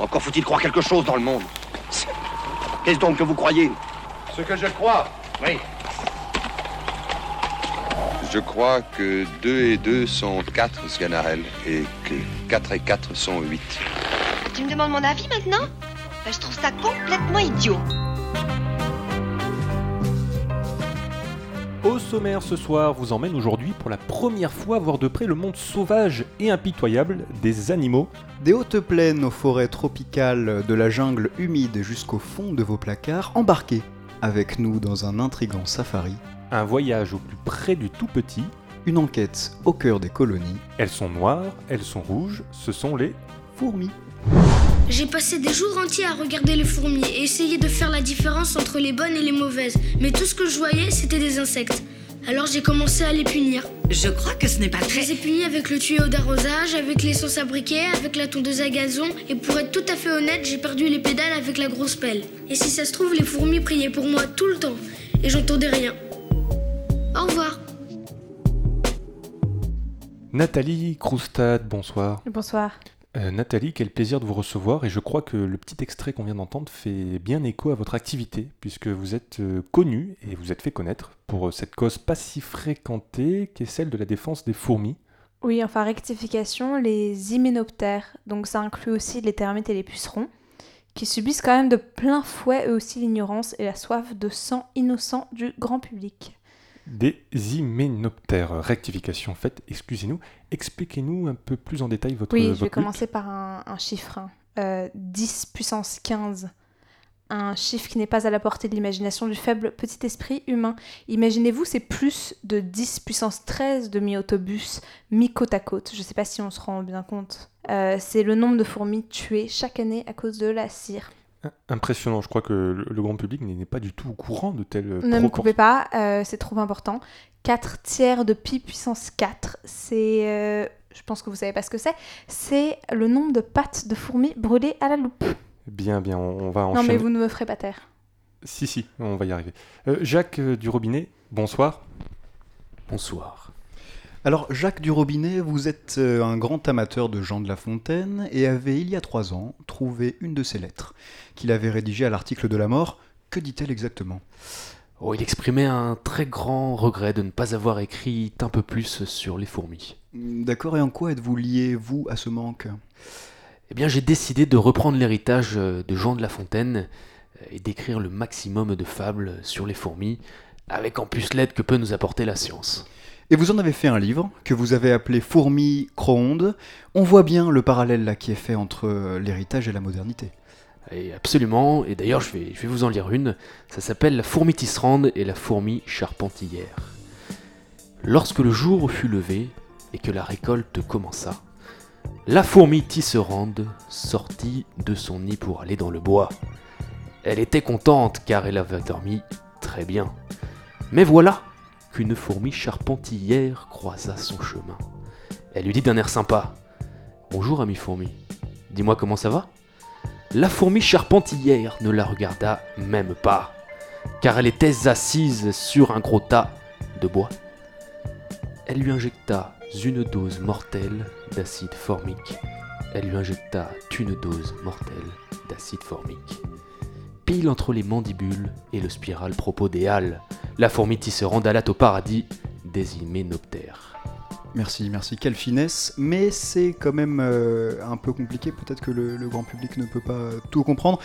Encore faut-il croire quelque chose dans le monde. Qu'est-ce donc que vous croyez Ce que je crois. Oui. Je crois que 2 et 2 sont 4, Sganarelle, et que 4 et 4 sont 8. Tu me demandes mon avis maintenant Ben, Je trouve ça complètement idiot. Au sommaire ce soir vous emmène aujourd'hui pour la première fois voir de près le monde sauvage et impitoyable des animaux. Des hautes plaines aux forêts tropicales, de la jungle humide jusqu'au fond de vos placards, embarquez avec nous dans un intrigant safari, Un voyage au plus près du tout petit. une enquête au cœur des colonies, Elles sont noires, elles sont rouges, ce sont les... fourmis. J'ai passé des jours entiers à regarder les fourmis et essayer de faire la différence entre les bonnes et les mauvaises. Mais tout ce que je voyais, c'était des insectes. Alors j'ai commencé à les punir. Je crois que ce n'est pas Je les très... ai punis avec le tuyau d'arrosage, avec l'essence à briquet, avec la tondeuse à gazon, et pour être tout à fait honnête, j'ai perdu les pédales avec la grosse pelle. Et si ça se trouve, les fourmis priaient pour moi tout le temps, et j'entendais rien. Au revoir. Nathalie Kroustad, bonsoir. Bonsoir. Euh, Nathalie, quel plaisir de vous recevoir et je crois que le petit extrait qu'on vient d'entendre fait bien écho à votre activité puisque vous êtes euh, connu et vous êtes fait connaître pour euh, cette cause pas si fréquentée qui est celle de la défense des fourmis. Oui, enfin, rectification, les hyménoptères, donc ça inclut aussi les termites et les pucerons, qui subissent quand même de plein fouet eux aussi l'ignorance et la soif de sang innocent du grand public. Des hyménoptères. Rectification faite, excusez-nous. Expliquez-nous un peu plus en détail votre Oui, je vais lutte. commencer par un, un chiffre. hein. Euh, 10 puissance 15. Un chiffre qui n'est pas à la portée de l'imagination du faible petit esprit humain. Imaginez-vous, c'est plus de 10 puissance 13 de mi-autobus, mi-côte à côte. Je ne sais pas si on se rend bien compte. Euh, c'est le nombre de fourmis tuées chaque année à cause de la cire. Impressionnant, je crois que le, grand public n'est pas du tout au courant de telles Ne me coupez pas, euh, c'est trop important. 4 tiers de pi puissance 4, c'est... euh, je pense que vous savez pas ce que c'est. C'est le nombre de pattes de fourmis brûlées à la loupe. Bien, bien, on, on va Non enchaîner. mais vous ne me ferez pas taire. Si, si, on va y arriver. Euh, Jacques euh, du Robinet, bonsoir. Bonsoir. Alors, Jacques Durobinet, vous êtes euh, un grand amateur de Jean de La Fontaine et avez, il y a trois ans, trouvé une de ses lettres, qu'il avait rédigée à l'article de la mort. Que dit-elle exactement? Oh, il exprimait un très grand regret de ne pas avoir écrit un peu plus sur les fourmis. D'accord, et en quoi êtes-vous lié, vous, à ce manque? Eh bien, j'ai décidé de reprendre l'héritage euh, de Jean de La Fontaine euh, et d'écrire le maximum de fables sur les fourmis, avec en plus l'aide que peut nous apporter la science. Et vous en avez fait un livre que vous avez appelé Fourmis Croondes. On voit bien le parallèle là qui est fait entre euh, l'héritage et la modernité. Absolument, et d'ailleurs je vais, je vais vous en lire une, ça s'appelle La fourmi tisserande et la fourmi charpentière. Lorsque le jour fut levé et que la récolte commença, la fourmi tisserande sortit de son nid pour aller dans le bois. Elle était contente car elle avait dormi très bien. Mais voilà qu'une fourmi charpentière croisa son chemin. Elle lui dit d'un air sympa Bonjour, ami fourmi. Dis-moi comment ça va? La fourmi charpentière ne la regarda même pas, car elle était assise sur un gros tas de bois. Elle lui injecta une dose mortelle d'acide formique. Elle lui injecta une dose mortelle d'acide formique. Pile entre les mandibules et le spiral propodéal, la fourmi tisserande alla au paradis des hyménoptères. Merci, merci, quelle finesse. Mais c'est quand même euh, un peu compliqué, peut-être que le, le grand public ne peut pas tout comprendre.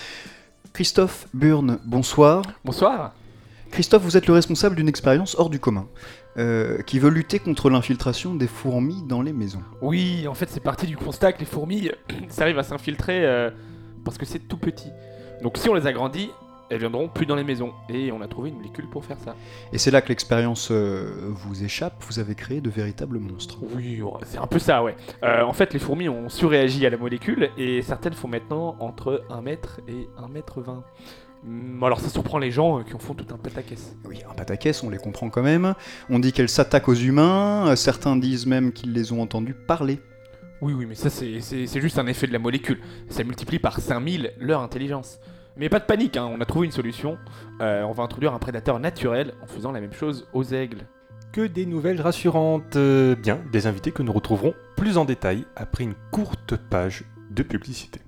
Christophe Burne, bonsoir. Bonsoir. Christophe, vous êtes le responsable d'une expérience hors du commun, euh, qui veut lutter contre l'infiltration des fourmis dans les maisons. Oui, en fait, c'est parti du constat que les fourmis, ça arrive à s'infiltrer euh, parce que c'est tout petit. Donc si on les agrandit, elles viendront plus dans les maisons. Et on a trouvé une molécule pour faire ça. Et c'est là que l'expérience euh, vous échappe, vous avez créé de véritables monstres. Oui, c'est un peu ça, ouais. Euh, en fait, les fourmis ont surréagi à la molécule et certaines font maintenant entre 1 mètre et 1 mètre 20. Hum, Alors ça surprend les gens euh, qui en font tout un pataquès. Oui, un pataquès, on les comprend quand même. On dit qu'elles s'attaquent aux humains, certains disent même qu'ils les ont entendus parler. Oui, oui, mais ça c'est juste un effet de la molécule. Ça multiplie par 5000 leur intelligence. Mais pas de panique, hein, on a trouvé une solution. Euh, on va introduire un prédateur naturel en faisant la même chose aux aigles. Que des nouvelles rassurantes. Euh, bien, des invités que nous retrouverons plus en détail après une courte page de publicité.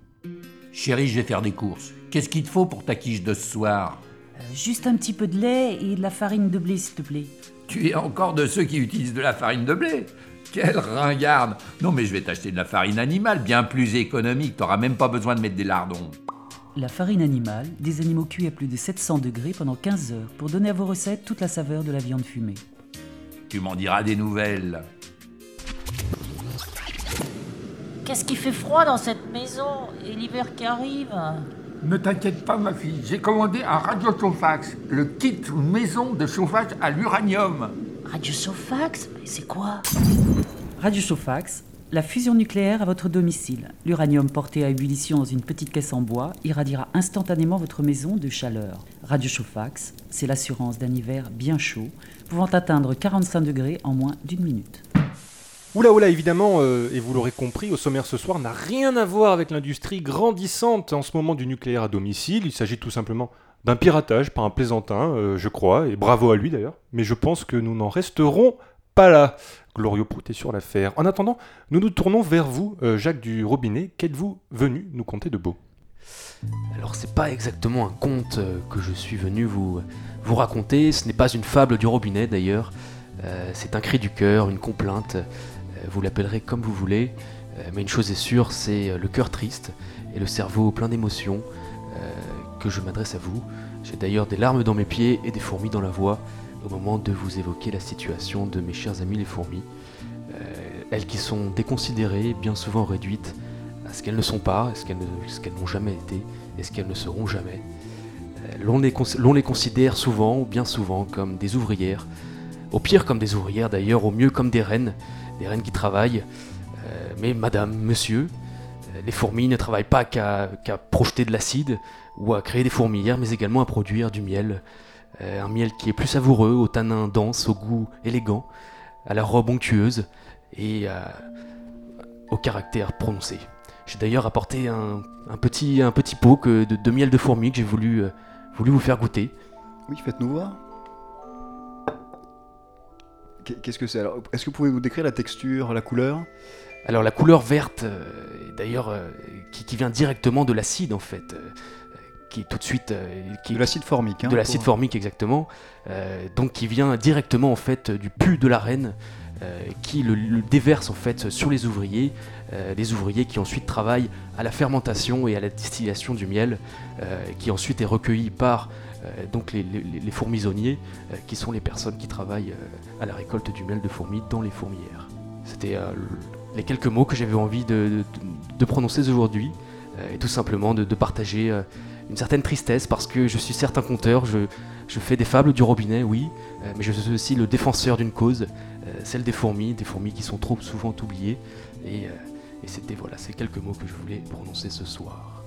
Chérie, je vais faire des courses. Qu'est-ce qu'il te faut pour ta quiche de ce soir? Euh, Juste un petit peu de lait et de la farine de blé, s'il te plaît. Tu es encore de ceux qui utilisent de la farine de blé? Quelle ringarde Non mais je vais t'acheter de la farine animale, bien plus économique, t'auras même pas besoin de mettre des lardons. La farine animale, des animaux cuits à plus de 700 degrés pendant 15 heures pour donner à vos recettes toute la saveur de la viande fumée. Tu m'en diras des nouvelles. Qu'est-ce qui fait froid dans cette maison Et l'hiver qui arrive Ne t'inquiète pas ma fille, j'ai commandé un radiochauffax, le kit maison de chauffage à l'uranium. Radio Sofax C'est quoi Radiochauffax, la fusion nucléaire à votre domicile. L'uranium porté à ébullition dans une petite caisse en bois irradiera instantanément votre maison de chaleur. Radiochauffax, c'est l'assurance d'un hiver bien chaud, pouvant atteindre 45 degrés en moins d'une minute. Oula oula évidemment, euh, et vous l'aurez compris, au sommaire ce soir n'a rien à voir avec l'industrie grandissante en ce moment du nucléaire à domicile. Il s'agit tout simplement d'un piratage par un plaisantin, euh, je crois, et bravo à lui d'ailleurs. Mais je pense que nous n'en resterons pas là. Glorieux Prout est sur l'affaire. En attendant, nous nous tournons vers vous, euh, Jacques du Robinet. Qu'êtes-vous venu nous conter de beau? Alors c'est pas exactement un conte euh, que je suis venu vous, vous raconter, ce n'est pas une fable du robinet d'ailleurs, Euh, c'est un cri du cœur, une complainte, vous l'appellerez comme vous voulez, mais une chose est sûre, c'est le cœur triste et le cerveau plein d'émotions que je m'adresse à vous. J'ai d'ailleurs des larmes dans mes pieds et des fourmis dans la voix au moment de vous évoquer la situation de mes chers amis les fourmis. Euh, elles qui sont déconsidérées, bien souvent réduites à ce qu'elles ne sont pas, ce qu'elles n'ont jamais été et ce qu'elles ne seront jamais. Euh, L'on les, considère souvent, ou bien souvent, comme des ouvrières. Au pire comme des ouvrières d'ailleurs, au mieux comme des reines, des reines qui travaillent. Euh, mais madame, monsieur, les fourmis ne travaillent pas qu'à projeter de l'acide ou à créer des fourmilières, mais également à produire du miel. Euh, un miel qui est plus savoureux, au tanin dense, au goût élégant, à la robe onctueuse et à- au caractère prononcé. J'ai d'ailleurs apporté un, un petit, un petit pot que- de, de miel de fourmi que j'ai voulu, euh, voulu vous faire goûter. Oui, faites-nous voir. Qu'est- Qu'est-ce que c'est? Alors Est-ce que vous pouvez vous décrire la texture, la couleur? Alors la couleur verte, euh, d'ailleurs, euh, qui, qui vient directement de l'acide en fait, euh, qui est tout de suite... euh, De l'acide formique. hein, de l'acide pour- formique exactement, euh, donc qui vient directement en fait du pu de la reine, euh, qui le, le déverse en fait sur les ouvriers, euh, les ouvriers qui ensuite travaillent à la fermentation et à la distillation du miel, euh, qui ensuite est recueilli par euh, donc les, les- les fourmisonniers, euh, qui sont les personnes qui travaillent euh, à la récolte du miel de fourmis dans les fourmilières. C'était euh, le- les quelques mots que j'avais envie de, de- de prononcer aujourd'hui, euh, et tout simplement de, de partager euh, une certaine tristesse parce que je suis certes un conteur, je, fais des fables du robinet, oui, euh, mais je suis aussi le défenseur d'une cause, euh, celle des fourmis, des fourmis qui sont trop souvent oubliées. Et, euh, et c'était voilà, ces quelques mots que je voulais prononcer ce soir.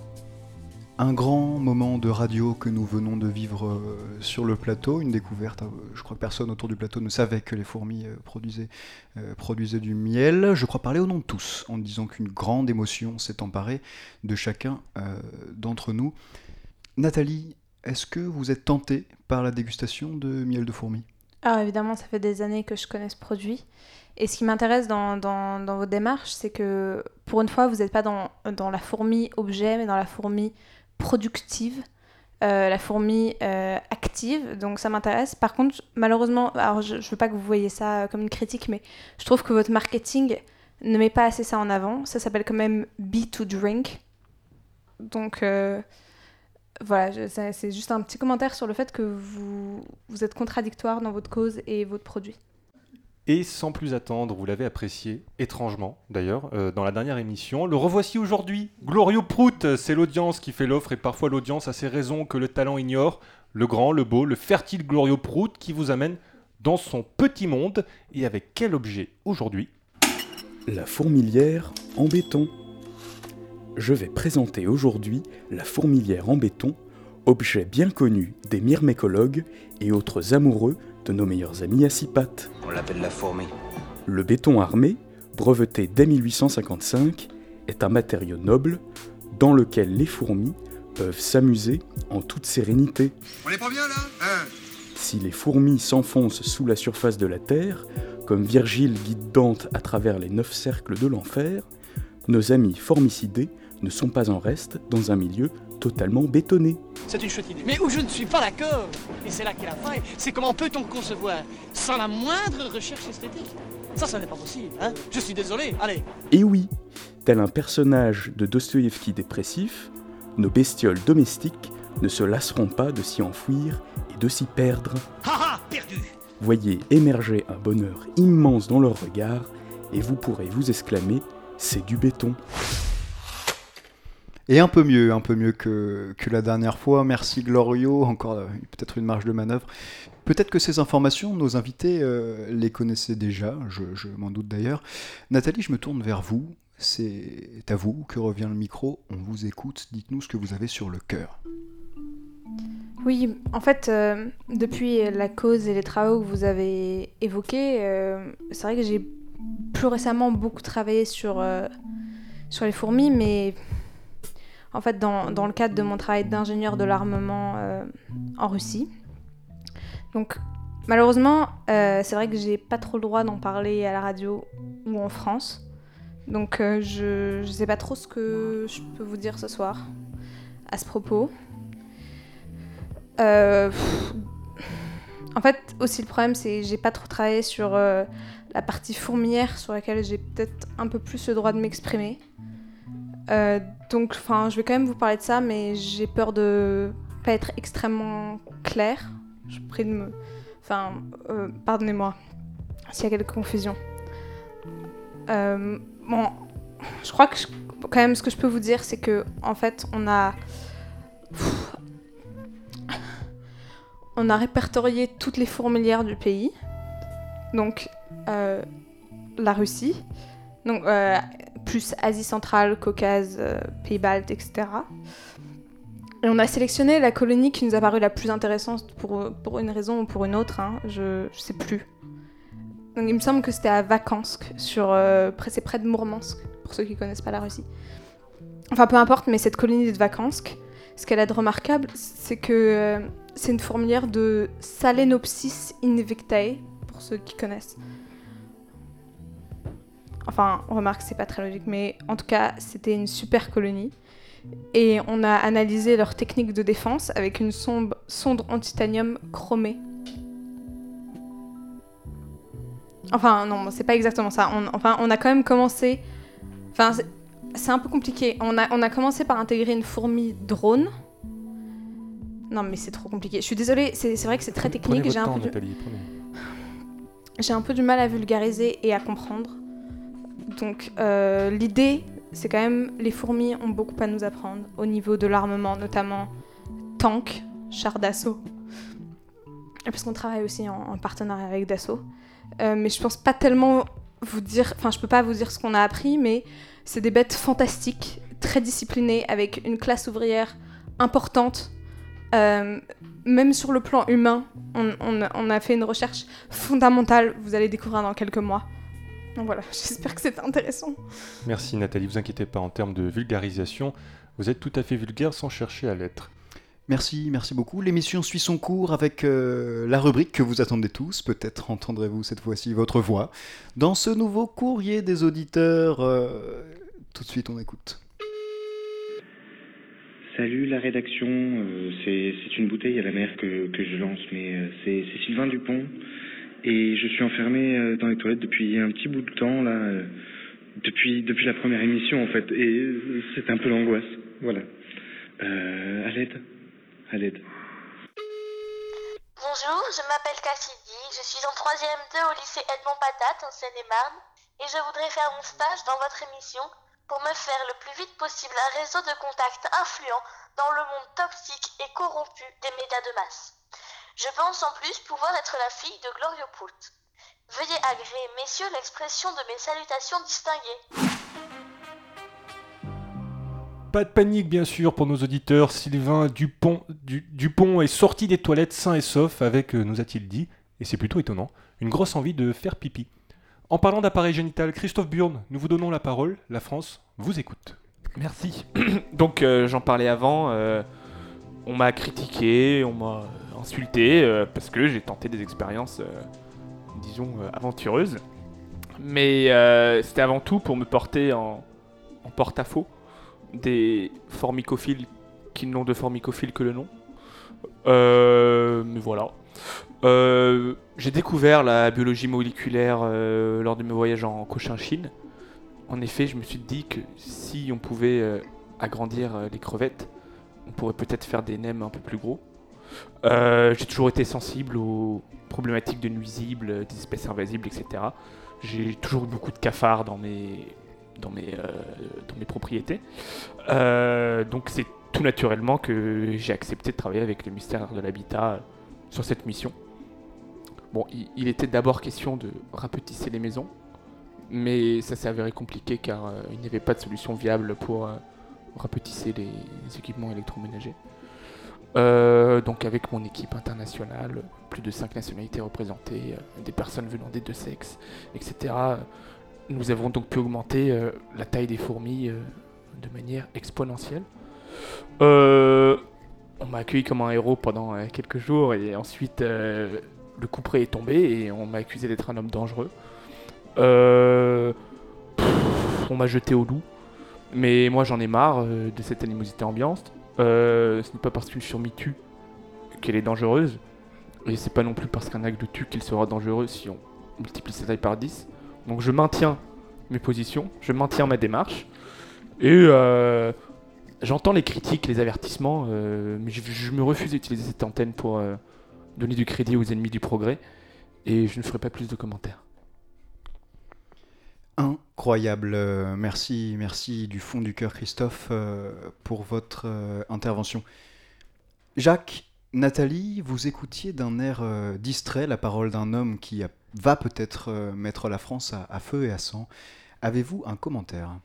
Un grand moment de radio que nous venons de vivre sur le plateau, une découverte. je crois que personne autour du plateau ne savait que les fourmis produisaient, du miel. Je crois parler au nom de tous en disant qu'une grande émotion s'est emparée de chacun d'entre nous. Nathalie, est-ce que vous êtes tentée par la dégustation de miel de fourmis Alors évidemment, ça fait des années que je connais ce produit. Et ce qui m'intéresse dans, dans, dans vos démarches, c'est que pour une fois, vous n'êtes pas dans, la fourmi objet, mais dans la fourmi productive, euh, la fourmi euh, active. Donc ça m'intéresse. Par contre, malheureusement, alors je ne veux pas que vous voyez ça comme une critique, mais je trouve que votre marketing ne met pas assez ça en avant. Ça s'appelle quand même Be to Drink. Donc euh, voilà, c'est juste un petit commentaire sur le fait que vous, vous êtes contradictoire dans votre cause et votre produit. Et sans plus attendre, vous l'avez apprécié, étrangement d'ailleurs, euh, dans la dernière émission. Le revoici aujourd'hui. Glorieux Prout, c'est l'audience qui fait l'offre et parfois l'audience a ses raisons que le talent ignore. Le grand, le beau, le fertile Glorieux Prout qui vous amène dans son petit monde. Et avec quel objet aujourd'hui? La fourmilière en béton. Je vais présenter aujourd'hui la fourmilière en béton, objet bien connu des myrmécologues et autres amoureux de nos meilleurs amis à six pattes. On l'appelle la fourmi. Le béton armé, breveté dès 1855, est un matériau noble dans lequel les fourmis peuvent s'amuser en toute sérénité. On est pas bien là? Hein? Si les fourmis s'enfoncent sous la surface de la Terre, comme Virgile guide Dante à travers les neuf cercles de l'enfer, nos amis formicidés ne sont pas en reste dans un milieu totalement bétonné. C'est une chouette idée. Mais où je ne suis pas d'accord, et c'est là qu'est la faille, c'est comment peut-on concevoir sans la moindre recherche esthétique? Ça, ça n'est pas possible, hein Je suis désolé, allez. Et oui, tel un personnage de Dostoïevski dépressif, nos bestioles domestiques ne se lasseront pas de s'y enfouir et de s'y perdre. Haha, perdu Voyez émerger un bonheur immense dans leur regard et vous pourrez vous exclamer c'est du béton. Et un peu mieux, un peu mieux que, la dernière fois. Merci Glorio, encore euh, peut-être une marge de manœuvre. Peut-être que ces informations, nos invités euh, les connaissaient déjà, je, m'en doute d'ailleurs. Nathalie, je me tourne vers vous. C'est à vous que revient le micro. On vous écoute. Dites-nous ce que vous avez sur le cœur. Oui, en fait, euh, depuis la cause et les travaux que vous avez évoqués, c'est vrai que j'ai plus récemment beaucoup travaillé sur les fourmis, mais en fait, dans, dans le cadre de mon travail d'ingénieur de l'armement euh, en Russie. Donc, malheureusement, euh, c'est vrai que j'ai pas trop le droit d'en parler à la radio ou en France. Donc, euh, je, je sais pas trop ce que je peux vous dire ce soir à ce propos. En fait, aussi le problème, c'est que j'ai pas trop travaillé sur la partie fourmilière sur laquelle j'ai peut-être un peu plus le droit de m'exprimer. Euh, donc, enfin, je vais quand même vous parler de ça, mais j'ai peur de pas être extrêmement claire. Je prie de me. Enfin, euh, pardonnez-moi s'il y a quelques confusions. Euh, bon, je crois que quand même ce que je peux vous dire, c'est que en fait, on a. On a répertorié toutes les fourmilières du pays. Donc, euh, la Russie. Donc, plus Asie centrale, Caucase, euh, Pays baltes, etc. Et on a sélectionné la colonie qui nous a paru la plus intéressante pour, pour une raison ou pour une autre, hein, je, je sais plus. Donc il me semble que c'était à Vakansk, euh, c'est près de Mourmansk, pour ceux qui connaissent pas la Russie. Enfin peu importe, mais cette colonie de Vakansk, ce qu'elle a de remarquable, c'est que euh, c'est une fourmilière de Salenopsis invictae, pour ceux qui connaissent. Enfin, remarque que c'est pas très logique, mais en tout cas, c'était une super colonie. Et on a analysé leur technique de défense avec une sonde, sonde en titanium chromée. Enfin, non, c'est pas exactement ça. On, enfin, on a quand même commencé. Enfin, c'est- un peu compliqué. On a, on a commencé par intégrer une fourmi drone. Non, mais c'est trop compliqué. Je suis désolée, c'est vrai que c'est très technique. J'ai un, du- un peu du mal à vulgariser et à comprendre. Donc, euh, l'idée, c'est quand même les fourmis ont beaucoup à nous apprendre au niveau de l'armement, notamment tanks, chars d'assaut. Parce qu'on travaille aussi en, en partenariat avec Dassault. Euh, mais je pense pas tellement vous dire, enfin, je peux pas vous dire ce qu'on a appris, mais c'est des bêtes fantastiques, très disciplinées, avec une classe ouvrière importante. Euh, même sur le plan humain, on a fait une recherche fondamentale, vous allez découvrir dans quelques mois. Donc voilà, j'espère que c'est intéressant. Merci Nathalie, vous inquiétez pas, en termes de vulgarisation, vous êtes tout à fait vulgaire sans chercher à l'être. Merci, merci beaucoup. L'émission suit son cours avec euh, la rubrique que vous attendez tous. Peut-être entendrez-vous cette fois-ci votre voix dans ce nouveau courrier des auditeurs. euh, tout de suite, on écoute. Salut la rédaction, euh, c'est une bouteille à la mer que, que je lance, mais euh, c'est c'est Sylvain Dupont et je suis enfermé euh, dans les toilettes depuis un petit bout de temps là, euh, depuis depuis la première émission en fait, et euh, c'est un peu l'angoisse, voilà. À l'aide, à l'aide. Bonjour, je m'appelle Cassidy, je suis en 3ème 2 au lycée Edmond Patate en Seine-et-Marne et je voudrais faire mon stage dans votre émission pour me faire le plus vite possible un réseau de contacts influents dans le monde toxique et corrompu des médias de masse. Je pense en plus pouvoir être la fille de Glorio Poult. Veuillez agréer, messieurs, l'expression de mes salutations distinguées. Pas de panique bien sûr pour nos auditeurs, Sylvain Dupont, Du- Dupont est sorti des toilettes sain et sauf avec, euh, nous a-t-il dit, et c'est plutôt étonnant, une grosse envie de faire pipi. En parlant d'appareil génital, Christophe Burne, nous vous donnons la parole, la France vous écoute. Merci. Donc euh, j'en parlais avant, euh, on m'a critiqué, on m'a insulté euh, parce que j'ai tenté des expériences, euh, disons, euh, aventureuses. Mais c'était avant tout pour me porter en, porte-à-faux des formicophiles qui n'ont de formicophiles que le nom. Mais voilà. J'ai découvert la biologie moléculaire lors de mes voyages en Cochinchine. En effet, je me suis dit que si on pouvait agrandir les crevettes, on pourrait peut-être faire des nems un peu plus gros. Euh, j'ai toujours été sensible aux problématiques de nuisibles, des espèces invasibles, etc. J'ai toujours eu beaucoup de cafards dans mes, dans mes, euh, dans mes propriétés. Euh, donc c'est tout naturellement que j'ai accepté de travailler avec le mystère de l'habitat sur cette mission. Bon, il, il était d'abord question de rapetisser les maisons, mais ça s'est avéré compliqué car il n'y avait pas de solution viable pour rapetisser les, équipements électroménagers. Euh, donc avec mon équipe internationale, plus de 5 nationalités représentées, euh, des personnes venant des deux sexes, etc. Nous avons donc pu augmenter euh, la taille des fourmis de manière exponentielle. On m'a accueilli comme un héros pendant quelques jours et ensuite le coup près est tombé et on m'a accusé d'être un homme dangereux. On m'a jeté au loup, mais moi j'en ai marre euh, de cette animosité ambiante. Euh, ce n'est pas parce qu'une fourmi tue qu'elle est dangereuse, et c'est pas non plus parce qu'un acte tue qu'elle sera dangereuse si on multiplie sa taille par 10. Donc je maintiens mes positions, je maintiens ma démarche, et euh, j'entends les critiques, les avertissements, mais je, me refuse d'utiliser cette antenne pour donner du crédit aux ennemis du progrès, et je ne ferai pas plus de commentaires. Incroyable. Euh, merci, merci du fond du cœur, Christophe, euh, pour votre euh, intervention. Jacques, Nathalie, vous écoutiez d'un air distrait la parole d'un homme qui va peut-être mettre la France à, feu et à sang. Avez-vous un commentaire?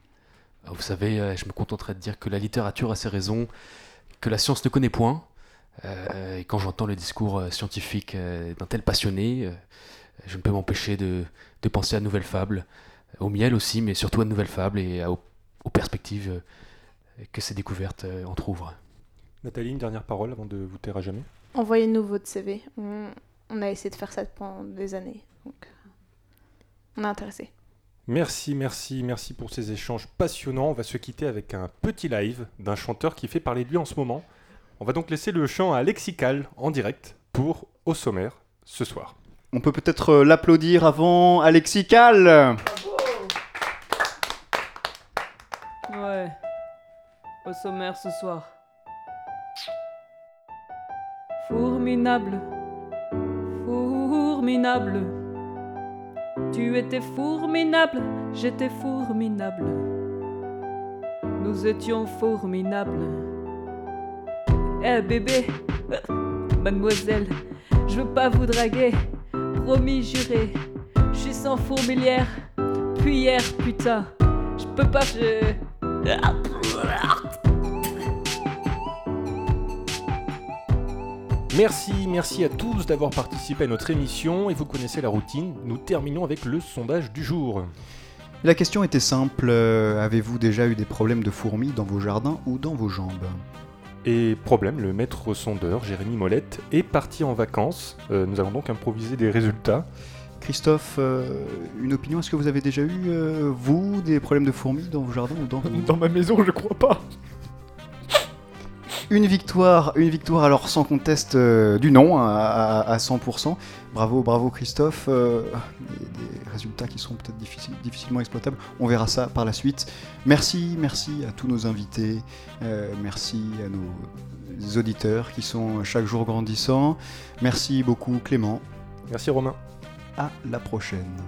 Ah, Vous savez, je me contenterai de dire que la littérature a ses raisons, que la science ne connaît point. Et quand j'entends le discours scientifique d'un tel passionné, je ne peux m'empêcher de, de penser à nouvelles fables, au miel aussi, mais surtout à de nouvelles fables et à- aux, aux perspectives euh, que ces découvertes euh, entrouvrent. Nathalie, une dernière parole avant de vous taire à jamais? Envoyez-nous votre CV. On, on a essayé de faire ça pendant des années. Donc, on est intéressé. Merci, merci, merci pour ces échanges passionnants. On va se quitter avec un petit live d'un chanteur qui fait parler de lui en ce moment. On va donc laisser le chant à Lexical en direct pour Au sommaire ce soir. On peut peut-être euh, l'applaudir avant Alexis Ouais. Au sommaire ce soir. Formidable. Formidable. Tu étais formidable, j'étais formidable. Nous étions formidables. Eh bébé, mademoiselle, je veux pas vous draguer. Promis, juré. Je suis sans fourmilière. Puis hier, putain. Je peux pas. Je... Merci, merci à tous d'avoir participé à notre émission et vous connaissez la routine. Nous terminons avec le sondage du jour. La question était simple. euh, Avez-vous déjà eu des problèmes de fourmis dans vos jardins ou dans vos jambes? Et problème, le maître sondeur, Jérémy Molette, est parti en vacances. Euh, nous allons donc improviser des résultats. Christophe, euh, une opinion Est-ce que vous avez déjà eu, euh, vous, des problèmes de fourmis dans vos jardins ou dans vos... Dans ma maison, je crois pas. Une victoire, une victoire alors sans conteste euh, du nom à, à- à 100%. Bravo, bravo Christophe. Euh, des, des résultats qui sont peut-être difficilement exploitables. On verra ça par la suite. Merci, merci à tous nos invités. Euh, merci à nos auditeurs qui sont chaque jour grandissants. Merci beaucoup Clément. Merci Romain. À la prochaine.